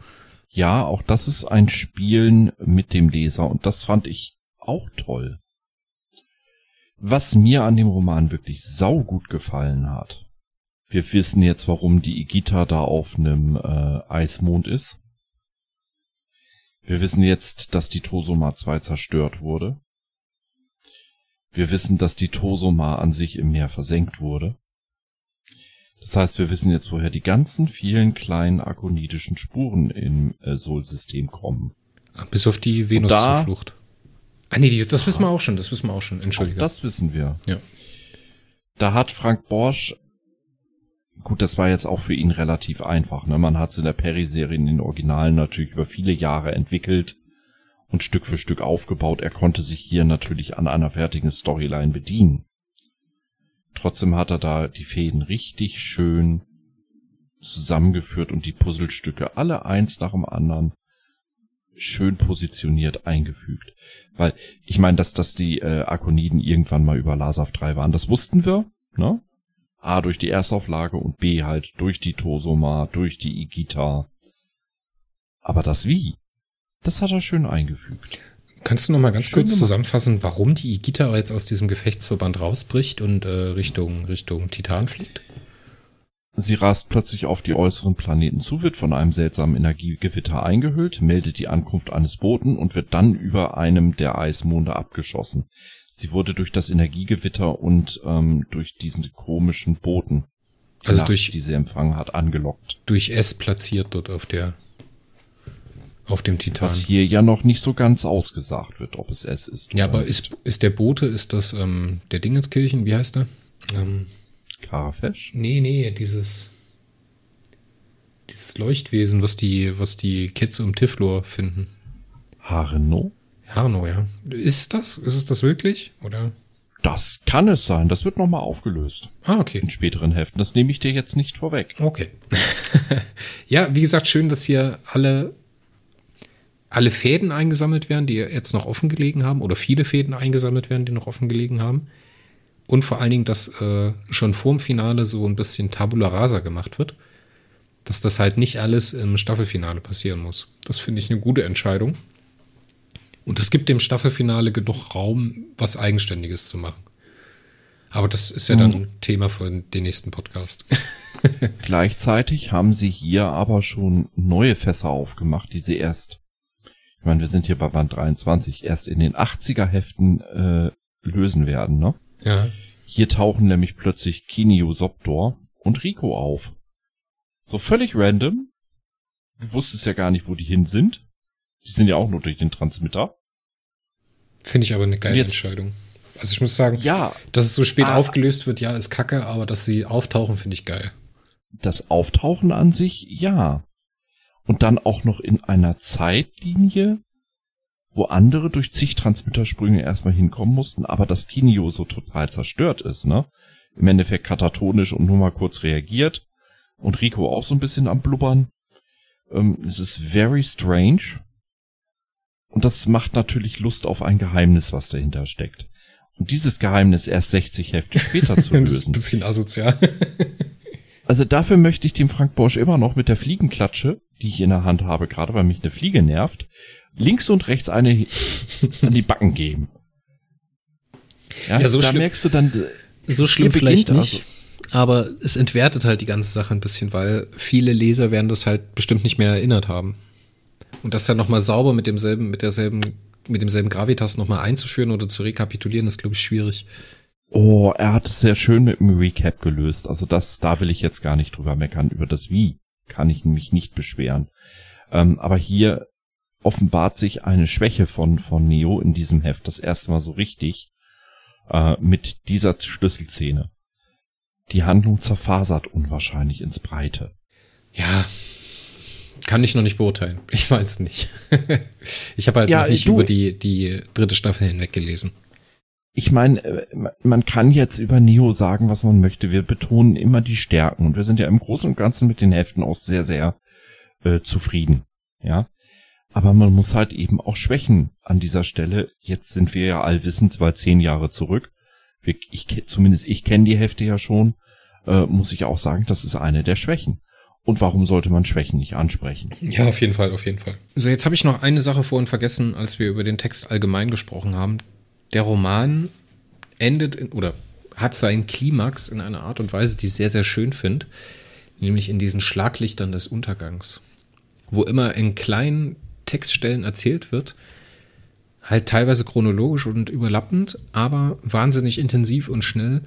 Ja, auch das ist ein Spielen mit dem Leser und das fand ich auch toll. Was mir an dem Roman wirklich saugut gefallen hat. Wir wissen jetzt, warum die Igita da auf einem äh, Eismond ist. Wir wissen jetzt, dass die Tosoma 2 zerstört wurde. Wir wissen, dass die Tosoma an sich im Meer versenkt wurde. Das heißt, wir wissen jetzt, woher die ganzen vielen kleinen akonidischen Spuren im äh, Sol-System kommen. Bis auf die Venus-Zuflucht. Ah nee, das wissen wir auch schon, das wissen wir auch schon, entschuldige. Auch das wissen wir. Ja. Da hat Frank Borsch, gut, das war jetzt auch für ihn relativ einfach, ne? Man hat es in der Perry-Serie in den Originalen natürlich über viele Jahre entwickelt und Stück für Stück aufgebaut. Er konnte sich hier natürlich an einer fertigen Storyline bedienen. Trotzdem hat er da die Fäden richtig schön zusammengeführt und die Puzzlestücke alle eins nach dem anderen schön positioniert eingefügt. Weil ich meine, dass, dass die äh, Akoniden irgendwann mal über Lasav 3 waren, das wussten wir, ne? A, durch die Erstauflage und B halt durch die Tosoma, durch die Igita. Aber das Wie, das hat er schön eingefügt. Kannst du noch mal ganz schön kurz gemacht. zusammenfassen, warum die Igita jetzt aus diesem Gefechtsverband rausbricht und äh, Richtung, Richtung Titan fliegt? Sie rast plötzlich auf die äußeren Planeten zu, wird von einem seltsamen Energiegewitter eingehüllt, meldet die Ankunft eines Boten und wird dann über einem der Eismonde abgeschossen. Sie wurde durch das Energiegewitter und ähm, durch diesen komischen Boten, also Nacht, durch, die sie empfangen hat, angelockt. Durch S platziert dort auf der auf dem Titan. Was hier ja noch nicht so ganz ausgesagt wird, ob es S ist. Ja, aber ist, ist der Bote, ist das ähm, der Dingenskirchen, wie heißt der? Ähm, Karafesh? Nee, nee, dieses dieses Leuchtwesen, was die, was die Kids um Tiflor finden. Harno? Harno, ja. Ist das? Ist es das wirklich? Oder? Das kann es sein. Das wird nochmal aufgelöst. Ah, okay. In späteren Heften. Das nehme ich dir jetzt nicht vorweg. Okay. ja, wie gesagt, schön, dass hier alle, alle Fäden eingesammelt werden, die jetzt noch offen gelegen haben. Oder viele Fäden eingesammelt werden, die noch offen gelegen haben. Und vor allen Dingen, dass äh, schon vorm Finale so ein bisschen Tabula Rasa gemacht wird. Dass das halt nicht alles im Staffelfinale passieren muss. Das finde ich eine gute Entscheidung. Und es gibt dem Staffelfinale genug Raum, was Eigenständiges zu machen. Aber das ist ja dann mhm. Thema für den nächsten Podcast. Gleichzeitig haben sie hier aber schon neue Fässer aufgemacht, die sie erst, ich meine, wir sind hier bei Band 23, erst in den 80er Heften äh, lösen werden, ne? Ja. Hier tauchen nämlich plötzlich Kinio Soptor und Rico auf. So völlig random. Du wusstest ja gar nicht, wo die hin sind. Die sind ja auch nur durch den Transmitter. Finde ich aber eine geile Entscheidung. Also ich muss sagen, ja, dass es so spät ah, aufgelöst wird, ja, ist kacke, aber dass sie auftauchen, finde ich geil. Das Auftauchen an sich, ja. Und dann auch noch in einer Zeitlinie, wo andere durch zig Transmittersprünge erstmal hinkommen mussten, aber das Kinio so total zerstört ist, ne? Im Endeffekt katatonisch und nur mal kurz reagiert. Und Rico auch so ein bisschen am Blubbern. Ähm, es ist very strange. Und das macht natürlich Lust auf ein Geheimnis, was dahinter steckt. Und dieses Geheimnis erst 60 Hefte später zu lösen. das ist ein bisschen asozial. also dafür möchte ich dem Frank Borsch immer noch mit der Fliegenklatsche, die ich in der Hand habe, gerade weil mich eine Fliege nervt, links und rechts eine an die Backen geben. Ja, ja so da merkst du dann, so schlimm vielleicht nicht. Also. Aber es entwertet halt die ganze Sache ein bisschen, weil viele Leser werden das halt bestimmt nicht mehr erinnert haben. Und das dann nochmal sauber mit demselben, mit derselben, mit demselben Gravitas nochmal einzuführen oder zu rekapitulieren, ist, glaube ich, schwierig. Oh, er hat es sehr schön mit dem Recap gelöst. Also das, da will ich jetzt gar nicht drüber meckern. Über das Wie kann ich mich nicht beschweren. Ähm, aber hier offenbart sich eine Schwäche von, von Neo in diesem Heft das erste Mal so richtig äh, mit dieser Schlüsselszene. Die Handlung zerfasert unwahrscheinlich ins Breite. Ja, kann ich noch nicht beurteilen. Ich weiß nicht. ich habe halt ja, noch nicht du, über die, die dritte Staffel hinweg gelesen. ich meine, äh, man kann jetzt über Neo sagen, was man möchte. Wir betonen immer die Stärken und wir sind ja im Großen und Ganzen mit den Heften auch sehr, sehr äh, zufrieden. Ja. Aber man muss halt eben auch schwächen an dieser Stelle. Jetzt sind wir ja allwissend zwar zehn Jahre zurück. Wir, ich, zumindest ich kenne die Hefte ja schon. Äh, muss ich auch sagen, das ist eine der Schwächen. Und warum sollte man Schwächen nicht ansprechen? Ja, auf jeden Fall, auf jeden Fall. So, jetzt habe ich noch eine Sache vorhin vergessen, als wir über den Text allgemein gesprochen haben. Der Roman endet in, oder hat seinen Klimax in einer Art und Weise, die ich sehr, sehr schön finde, nämlich in diesen Schlaglichtern des Untergangs, wo immer in kleinen Textstellen erzählt wird, halt teilweise chronologisch und überlappend, aber wahnsinnig intensiv und schnell,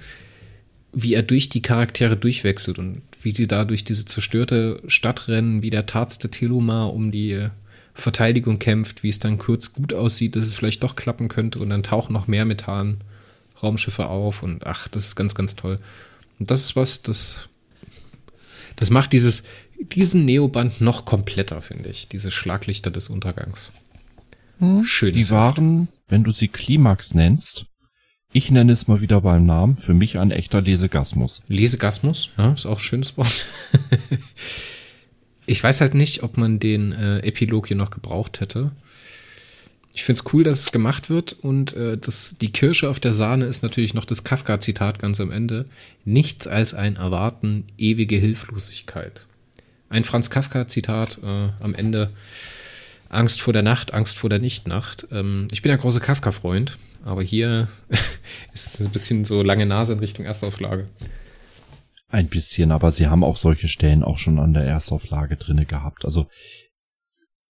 wie er durch die Charaktere durchwechselt und wie sie da durch diese zerstörte Stadt rennen, wie der tarzte Telomar um die Verteidigung kämpft, wie es dann kurz gut aussieht, dass es vielleicht doch klappen könnte und dann tauchen noch mehr Methan Raumschiffe auf und ach, das ist ganz, ganz toll. Und das ist was, das, das macht dieses, diesen Neoband noch kompletter, finde ich. Diese Schlaglichter des Untergangs. Hm, Schön. Die waren, wenn du sie Klimax nennst, ich nenne es mal wieder beim Namen, für mich ein echter Lesegasmus. Lesegasmus, ja, ist auch ein schönes Wort. ich weiß halt nicht, ob man den äh, Epilog hier noch gebraucht hätte. Ich finde es cool, dass es gemacht wird und äh, das, die Kirsche auf der Sahne ist natürlich noch das Kafka-Zitat ganz am Ende. Nichts als ein Erwarten, ewige Hilflosigkeit. Ein Franz Kafka-Zitat äh, am Ende. Angst vor der Nacht, Angst vor der Nichtnacht. Ähm, ich bin ein großer Kafka-Freund aber hier ist es ein bisschen so lange Nase in Richtung Erstauflage. Ein bisschen, aber sie haben auch solche Stellen auch schon an der Erstauflage drinne gehabt. Also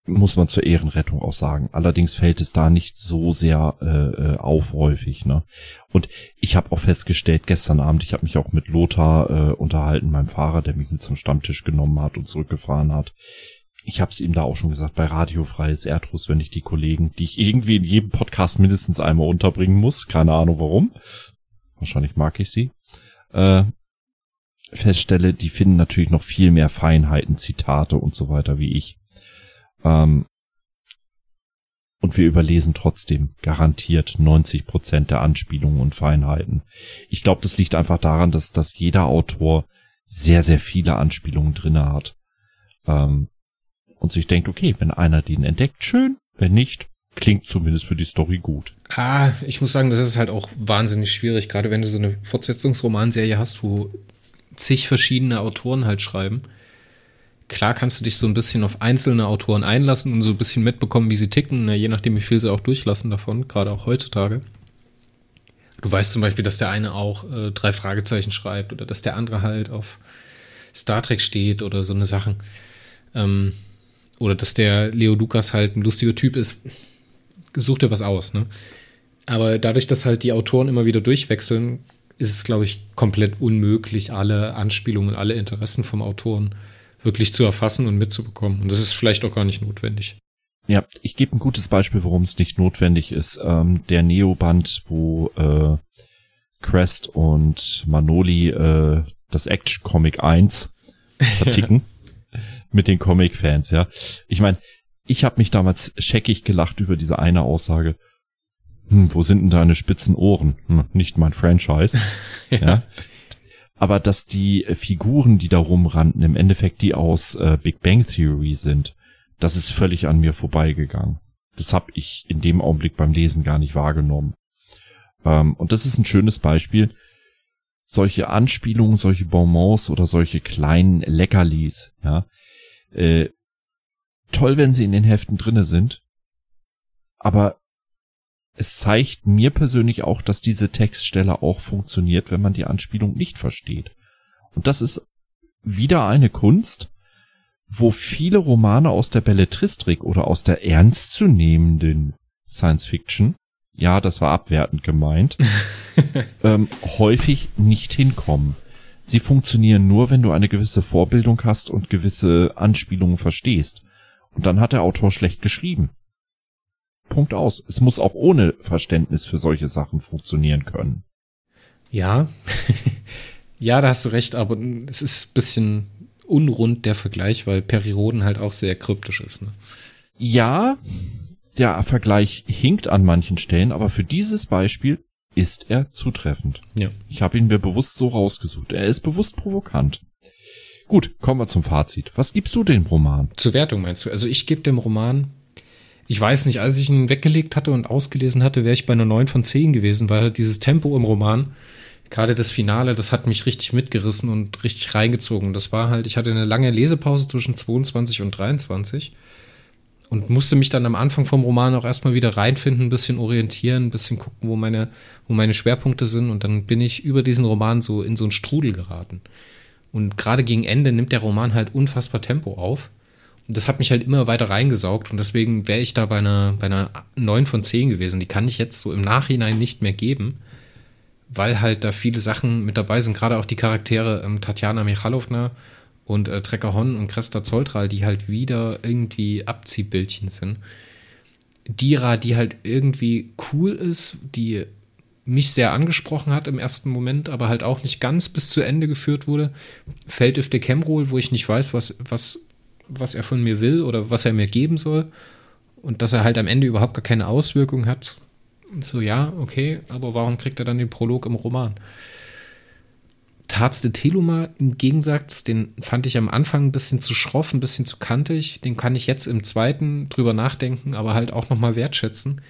muss man zur Ehrenrettung auch sagen. Allerdings fällt es da nicht so sehr äh, äh auf häufig. Ne? Und ich habe auch festgestellt gestern Abend, ich habe mich auch mit Lothar äh, unterhalten, meinem Fahrer, der mich mit zum Stammtisch genommen hat und zurückgefahren hat ich habe es ihm da auch schon gesagt, bei Radiofreies Erdrus, wenn ich die Kollegen, die ich irgendwie in jedem Podcast mindestens einmal unterbringen muss, keine Ahnung warum, wahrscheinlich mag ich sie, äh, feststelle, die finden natürlich noch viel mehr Feinheiten, Zitate und so weiter wie ich. Ähm, und wir überlesen trotzdem garantiert 90 Prozent der Anspielungen und Feinheiten. Ich glaube, das liegt einfach daran, dass, dass jeder Autor sehr, sehr viele Anspielungen drinne hat. Ähm, und sich denkt, okay, wenn einer den entdeckt, schön, wenn nicht, klingt zumindest für die Story gut. Ah, ich muss sagen, das ist halt auch wahnsinnig schwierig, gerade wenn du so eine Fortsetzungsromanserie hast, wo zig verschiedene Autoren halt schreiben. Klar kannst du dich so ein bisschen auf einzelne Autoren einlassen und so ein bisschen mitbekommen, wie sie ticken, ne, je nachdem, wie viel sie auch durchlassen davon, gerade auch heutzutage. Du weißt zum Beispiel, dass der eine auch äh, drei Fragezeichen schreibt oder dass der andere halt auf Star Trek steht oder so eine Sachen. Ähm, oder dass der Leo Lukas halt ein lustiger Typ ist, sucht er was aus, ne? Aber dadurch, dass halt die Autoren immer wieder durchwechseln, ist es, glaube ich, komplett unmöglich, alle Anspielungen, alle Interessen vom Autoren wirklich zu erfassen und mitzubekommen. Und das ist vielleicht auch gar nicht notwendig. Ja, ich gebe ein gutes Beispiel, warum es nicht notwendig ist. Ähm, der Neo-Band, wo äh, Crest und Manoli äh, das Action Comic 1 verticken. mit den Comic-Fans, ja. Ich meine, ich habe mich damals scheckig gelacht über diese eine Aussage. Hm, wo sind denn deine spitzen Ohren? Hm, nicht mein Franchise. ja. ja. Aber dass die Figuren, die da rumrannten, im Endeffekt die aus äh, Big Bang Theory sind, das ist völlig an mir vorbeigegangen. Das habe ich in dem Augenblick beim Lesen gar nicht wahrgenommen. Ähm, und das ist ein schönes Beispiel. Solche Anspielungen, solche Bonbons oder solche kleinen Leckerlis, ja, äh, toll, wenn sie in den Heften drinne sind, aber es zeigt mir persönlich auch, dass diese Textstelle auch funktioniert, wenn man die Anspielung nicht versteht. Und das ist wieder eine Kunst, wo viele Romane aus der Belletristik oder aus der ernstzunehmenden Science Fiction, ja, das war abwertend gemeint, ähm, häufig nicht hinkommen. Sie funktionieren nur, wenn du eine gewisse Vorbildung hast und gewisse Anspielungen verstehst. Und dann hat der Autor schlecht geschrieben. Punkt aus. Es muss auch ohne Verständnis für solche Sachen funktionieren können. Ja, ja, da hast du recht, aber es ist bisschen unrund der Vergleich, weil Perioden halt auch sehr kryptisch ist. Ne? Ja, der Vergleich hinkt an manchen Stellen, aber für dieses Beispiel ist er zutreffend. Ja. Ich habe ihn mir bewusst so rausgesucht. Er ist bewusst provokant. Gut, kommen wir zum Fazit. Was gibst du dem Roman? Zur Wertung meinst du? Also ich gebe dem Roman, ich weiß nicht, als ich ihn weggelegt hatte und ausgelesen hatte, wäre ich bei einer 9 von 10 gewesen, weil halt dieses Tempo im Roman, gerade das Finale, das hat mich richtig mitgerissen und richtig reingezogen. Das war halt, ich hatte eine lange Lesepause zwischen 22 und 23 und musste mich dann am Anfang vom Roman auch erstmal wieder reinfinden, ein bisschen orientieren, ein bisschen gucken, wo meine, wo meine Schwerpunkte sind. Und dann bin ich über diesen Roman so in so einen Strudel geraten. Und gerade gegen Ende nimmt der Roman halt unfassbar Tempo auf. Das hat mich halt immer weiter reingesaugt. Und deswegen wäre ich da bei einer, bei einer 9 von 10 gewesen. Die kann ich jetzt so im Nachhinein nicht mehr geben, weil halt da viele Sachen mit dabei sind. Gerade auch die Charaktere ähm, Tatjana Michalowna und äh, Trecker Hon und Cresta Zoltral, die halt wieder irgendwie Abziehbildchen sind. Dira, die halt irgendwie cool ist, die mich sehr angesprochen hat im ersten Moment, aber halt auch nicht ganz bis zu Ende geführt wurde. Feldöfte Kemrol, wo ich nicht weiß, was, was, was er von mir will oder was er mir geben soll. Und dass er halt am Ende überhaupt gar keine Auswirkung hat. So, ja, okay, aber warum kriegt er dann den Prolog im Roman? Tarz de Teluma im Gegensatz, den fand ich am Anfang ein bisschen zu schroff, ein bisschen zu kantig. Den kann ich jetzt im zweiten drüber nachdenken, aber halt auch nochmal wertschätzen.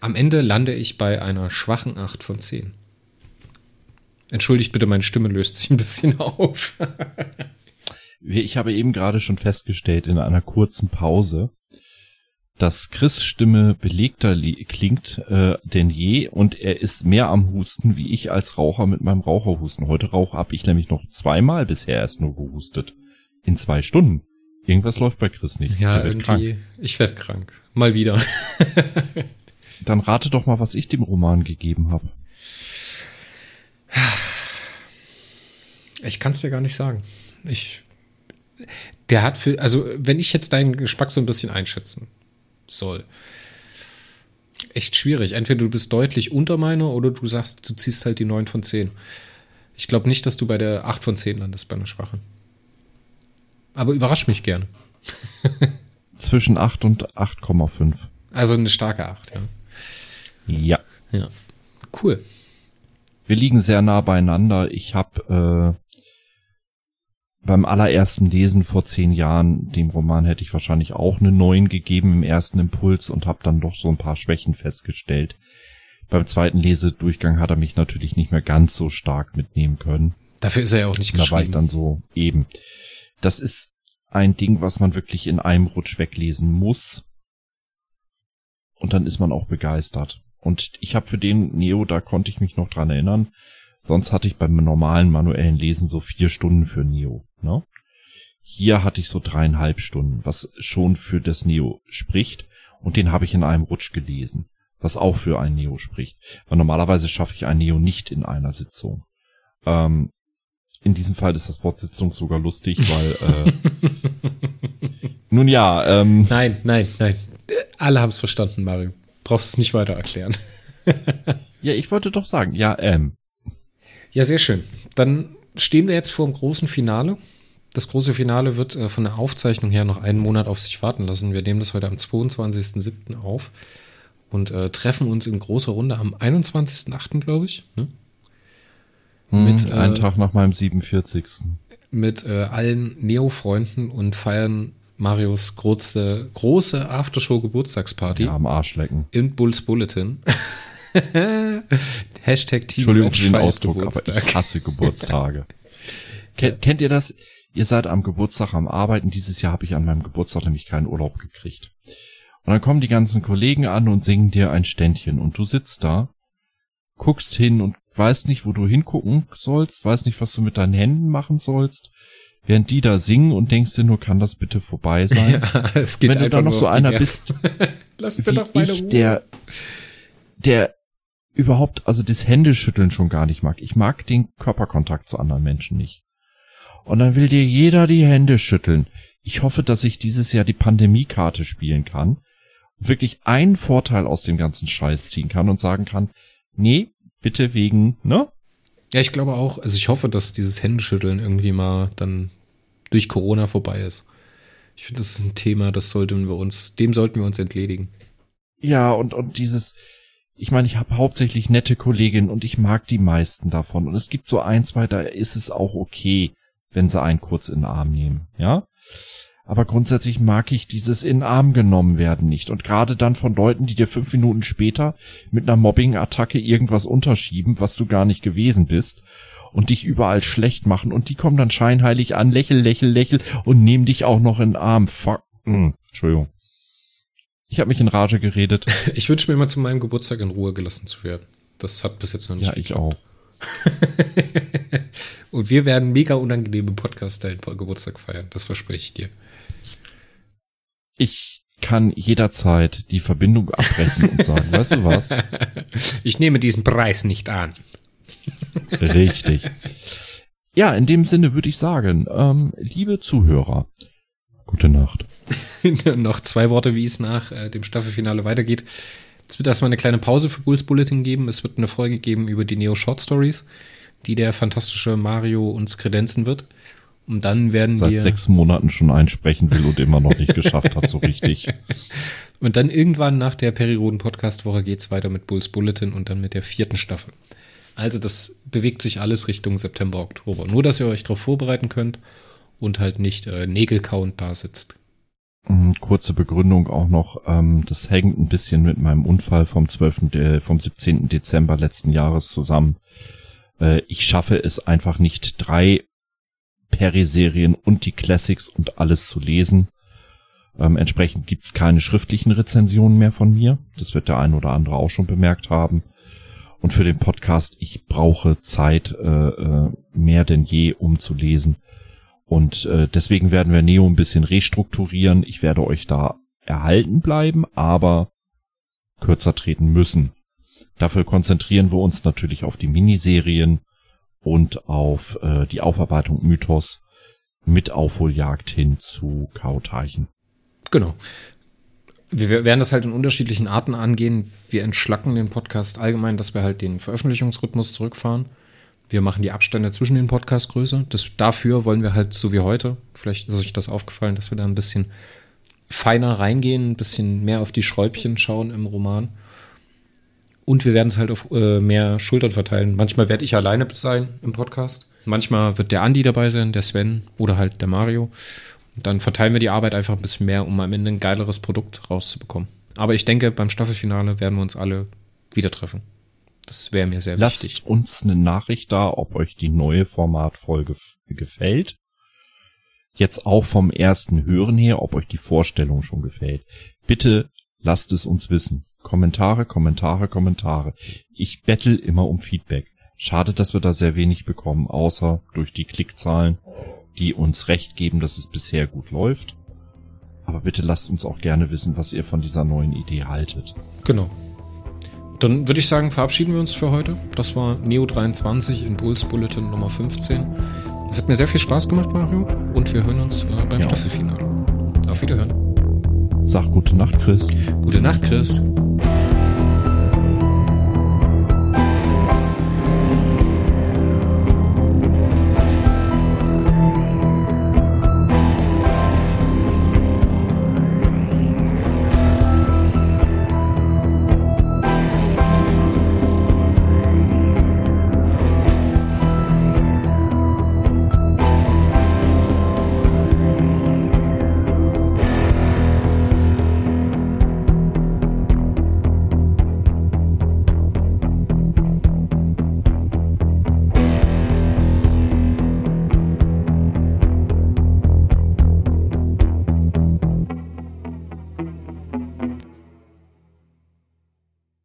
Am Ende lande ich bei einer schwachen 8 von 10. Entschuldigt bitte, meine Stimme löst sich ein bisschen auf. Ich habe eben gerade schon festgestellt in einer kurzen Pause, dass Chris Stimme belegter klingt äh, denn je und er ist mehr am Husten wie ich als Raucher mit meinem Raucherhusten. Heute rauche habe ich nämlich noch zweimal bisher erst nur gehustet. In zwei Stunden. Irgendwas läuft bei Chris nicht. Ja, irgendwie. Krank. Ich werde krank. Mal wieder. Dann rate doch mal, was ich dem Roman gegeben habe. Ich kann es dir gar nicht sagen. Ich, der hat für, also wenn ich jetzt deinen Geschmack so ein bisschen einschätzen soll. Echt schwierig. Entweder du bist deutlich unter meiner oder du sagst, du ziehst halt die 9 von 10. Ich glaube nicht, dass du bei der 8 von 10 landest, bei einer schwachen. Aber überrasch mich gern. Zwischen 8 und 8,5. Also eine starke 8, ja. Ja. Ja. Cool. Wir liegen sehr nah beieinander. Ich habe äh, beim allerersten Lesen vor zehn Jahren, dem Roman hätte ich wahrscheinlich auch eine neun gegeben im ersten Impuls und habe dann doch so ein paar Schwächen festgestellt. Beim zweiten Lesedurchgang hat er mich natürlich nicht mehr ganz so stark mitnehmen können. Dafür ist er ja auch nicht geschrieben. Da war ich dann so eben. Das ist ein Ding, was man wirklich in einem Rutsch weglesen muss. Und dann ist man auch begeistert. Und ich habe für den Neo, da konnte ich mich noch dran erinnern, Sonst hatte ich beim normalen manuellen Lesen so vier Stunden für Neo. Ne? Hier hatte ich so dreieinhalb Stunden, was schon für das Neo spricht. Und den habe ich in einem Rutsch gelesen, was auch für ein Neo spricht. Weil normalerweise schaffe ich ein Neo nicht in einer Sitzung. Ähm, in diesem Fall ist das Wort Sitzung sogar lustig, weil äh, nun ja. Ähm, nein, nein, nein. Alle haben es verstanden, Mario. Brauchst es nicht weiter erklären. ja, ich wollte doch sagen, ja, ähm. Ja, sehr schön. Dann stehen wir jetzt vor dem großen Finale. Das große Finale wird äh, von der Aufzeichnung her noch einen Monat auf sich warten lassen. Wir nehmen das heute am 22.07. auf und äh, treffen uns in großer Runde am 21.08., glaube ich. Ne? Hm, mit, einen äh, Tag nach meinem 47. Mit äh, allen Neo-Freunden und feiern Marios große, große Aftershow-Geburtstagsparty. Ja, am Arsch lecken. Im Bulls Bulletin. Hashtag Team Entschuldigung für den Ausdruck, Geburtstag. aber ich hasse Geburtstage. Ken, kennt ihr das? Ihr seid am Geburtstag am Arbeiten. Dieses Jahr habe ich an meinem Geburtstag nämlich keinen Urlaub gekriegt. Und dann kommen die ganzen Kollegen an und singen dir ein Ständchen. Und du sitzt da, guckst hin und weißt nicht, wo du hingucken sollst, weißt nicht, was du mit deinen Händen machen sollst. Während die da singen und denkst dir nur, kann das bitte vorbei sein? Ja, es geht Wenn du dann noch so einer bist, Lass meine ich, Ruhe. der, der überhaupt, also das Händeschütteln schon gar nicht mag. Ich mag den Körperkontakt zu anderen Menschen nicht. Und dann will dir jeder die Hände schütteln. Ich hoffe, dass ich dieses Jahr die Pandemiekarte spielen kann und wirklich einen Vorteil aus dem ganzen Scheiß ziehen kann und sagen kann, nee, bitte wegen, ne? Ja, ich glaube auch, also ich hoffe, dass dieses Händeschütteln irgendwie mal dann durch Corona vorbei ist. Ich finde, das ist ein Thema, das sollten wir uns, dem sollten wir uns entledigen. Ja, und, und dieses, ich meine, ich habe hauptsächlich nette Kolleginnen und ich mag die meisten davon. Und es gibt so ein, zwei, da ist es auch okay, wenn sie einen kurz in den Arm nehmen, ja. Aber grundsätzlich mag ich dieses in den Arm genommen werden nicht. Und gerade dann von Leuten, die dir fünf Minuten später mit einer Mobbing-Attacke irgendwas unterschieben, was du gar nicht gewesen bist und dich überall schlecht machen. Und die kommen dann scheinheilig an, lächel, lächel, lächel und nehmen dich auch noch in den Arm. Fuck. Hm, Entschuldigung. Ich habe mich in Rage geredet. Ich wünsche mir immer zu meinem Geburtstag in Ruhe gelassen zu werden. Das hat bis jetzt noch nicht Ja, ich auch. Und wir werden mega unangenehme Podcast-Style Geburtstag feiern. Das verspreche ich dir. Ich kann jederzeit die Verbindung abbrechen und sagen, weißt du was? Ich nehme diesen Preis nicht an. Richtig. Ja, in dem Sinne würde ich sagen, ähm, liebe Zuhörer, gute Nacht. noch zwei Worte, wie es nach äh, dem Staffelfinale weitergeht. Es wird erstmal eine kleine Pause für Bulls Bulletin geben. Es wird eine Folge geben über die Neo Short Stories, die der fantastische Mario uns kredenzen wird. Und dann werden Seit wir. sechs Monaten schon einsprechen will und immer noch nicht geschafft hat, so richtig. Und dann irgendwann nach der Perioden-Podcast-Woche geht's weiter mit Bulls Bulletin und dann mit der vierten Staffel. Also das bewegt sich alles Richtung September, Oktober. Nur, dass ihr euch darauf vorbereiten könnt und halt nicht äh, Nägelkauend da sitzt. Mm, Kurze Begründung auch noch, ähm, das hängt ein bisschen mit meinem Unfall vom 12., De vom 17. Dezember letzten Jahres zusammen. Äh, ich schaffe es einfach nicht, drei Peri-Serien und die Classics und alles zu lesen. Ähm, entsprechend gibt's keine schriftlichen Rezensionen mehr von mir. Das wird der ein oder andere auch schon bemerkt haben. Und für den Podcast, ich brauche Zeit äh, äh, mehr denn je, um zu lesen. Und äh, deswegen werden wir Neo ein bisschen restrukturieren. Ich werde euch da erhalten bleiben, aber kürzer treten müssen. Dafür konzentrieren wir uns natürlich auf die Miniserien und auf äh, die Aufarbeitung Mythos mit Aufholjagd hin zu Chaoteichen. Genau. Wir werden das halt in unterschiedlichen Arten angehen. Wir entschlacken den Podcast allgemein, dass wir halt den Veröffentlichungsrhythmus zurückfahren. Wir machen die Abstände zwischen den Podcasts größer. Dafür wollen wir halt so wie heute, vielleicht ist euch das aufgefallen, dass wir da ein bisschen feiner reingehen, ein bisschen mehr auf die Schräubchen schauen im Roman. Und wir werden es halt auf äh, mehr Schultern verteilen. Manchmal werde ich alleine sein im Podcast. Manchmal wird der Andi dabei sein, der Sven oder halt der Mario. Und dann verteilen wir die Arbeit einfach ein bisschen mehr, um am Ende ein geileres Produkt rauszubekommen. Aber ich denke, beim Staffelfinale werden wir uns alle wieder treffen. Das wäre mir sehr Lasst wichtig. uns eine Nachricht da, ob euch die neue Formatfolge gefällt. Jetzt auch vom ersten Hören her, ob euch die Vorstellung schon gefällt. Bitte lasst es uns wissen. Kommentare, Kommentare, Kommentare. Ich bettel immer um Feedback. Schade, dass wir da sehr wenig bekommen, außer durch die Klickzahlen, die uns recht geben, dass es bisher gut läuft. Aber bitte lasst uns auch gerne wissen, was ihr von dieser neuen Idee haltet. Genau. Dann würde ich sagen, verabschieden wir uns für heute. Das war Neo 23 in Bulls Bulletin Nummer 15. Es hat mir sehr viel Spaß gemacht, Mario. Und wir hören uns äh, beim Ja. Staffelfinale. Auf Wiederhören. Sag gute Nacht, Chris. Gute Nacht, Chris.